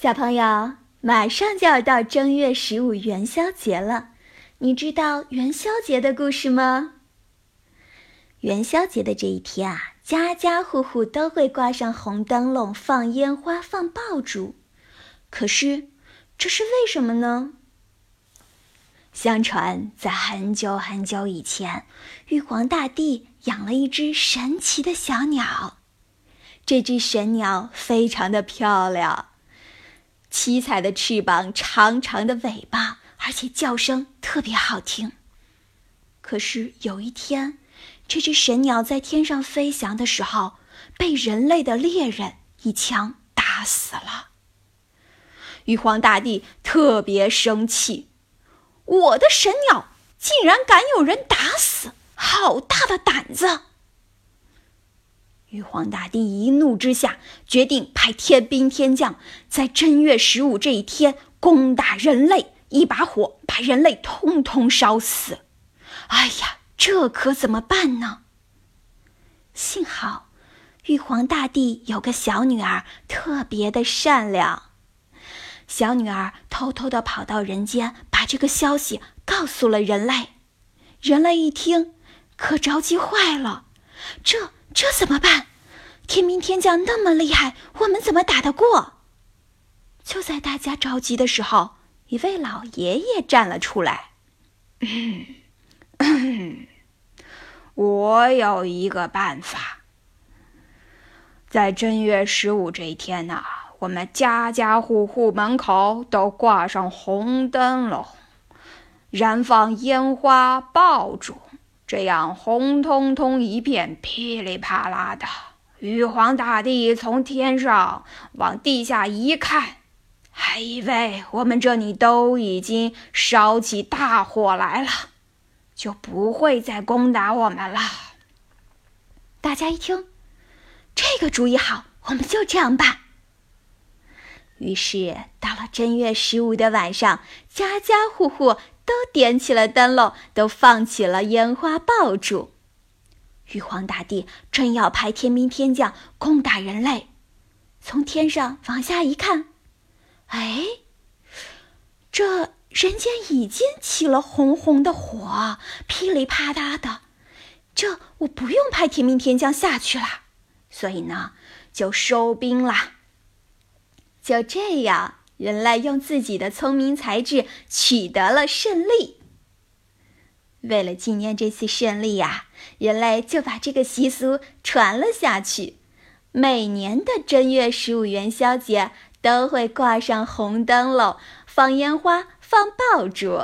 小朋友，马上就要到正月十五元宵节了，你知道元宵节的故事吗？元宵节的这一天啊，家家户户都会挂上红灯笼、放烟花、放爆竹。可是，这是为什么呢？相传，在很久很久以前，玉皇大帝养了一只神奇的小鸟。这只神鸟非常的漂亮。七彩的翅膀，长长的尾巴，而且叫声特别好听。可是有一天，这只神鸟在天上飞翔的时候，被人类的猎人一枪打死了。玉皇大帝特别生气：“我的神鸟竟然敢有人打死，好大的胆子！”玉皇大帝一怒之下，决定派天兵天将在正月十五这一天攻打人类，一把火把人类通通烧死。哎呀，这可怎么办呢？幸好，玉皇大帝有个小女儿，特别的善良。小女儿偷偷的跑到人间，把这个消息告诉了人类。人类一听，可着急坏了。这。这怎么办？天兵天将那么厉害，我们怎么打得过？就在大家着急的时候，一位老爷爷站了出来。我有一个办法，在正月十五这一天呢，我们家家户户门口都挂上红灯笼，燃放烟花爆竹。这样红彤彤一片，噼里啪啦的。玉皇大帝从天上往地下一看，还以为我们这里都已经烧起大火来了，就不会再攻打我们了。大家一听，这个主意好，我们就这样办。于是到了正月十五的晚上，家家户户。都点起了灯笼，都放起了烟花爆竹。玉皇大帝正要派天兵天将攻打人类，从天上往下一看，哎，这人间已经起了红红的火，噼里啪啦的。这我不用派天兵天将下去了，所以呢，就收兵了。就这样。人类用自己的聪明才智取得了胜利。为了纪念这次胜利呀，人类就把这个习俗传了下去。每年的正月十五元宵节，都会挂上红灯笼，放烟花，放爆竹。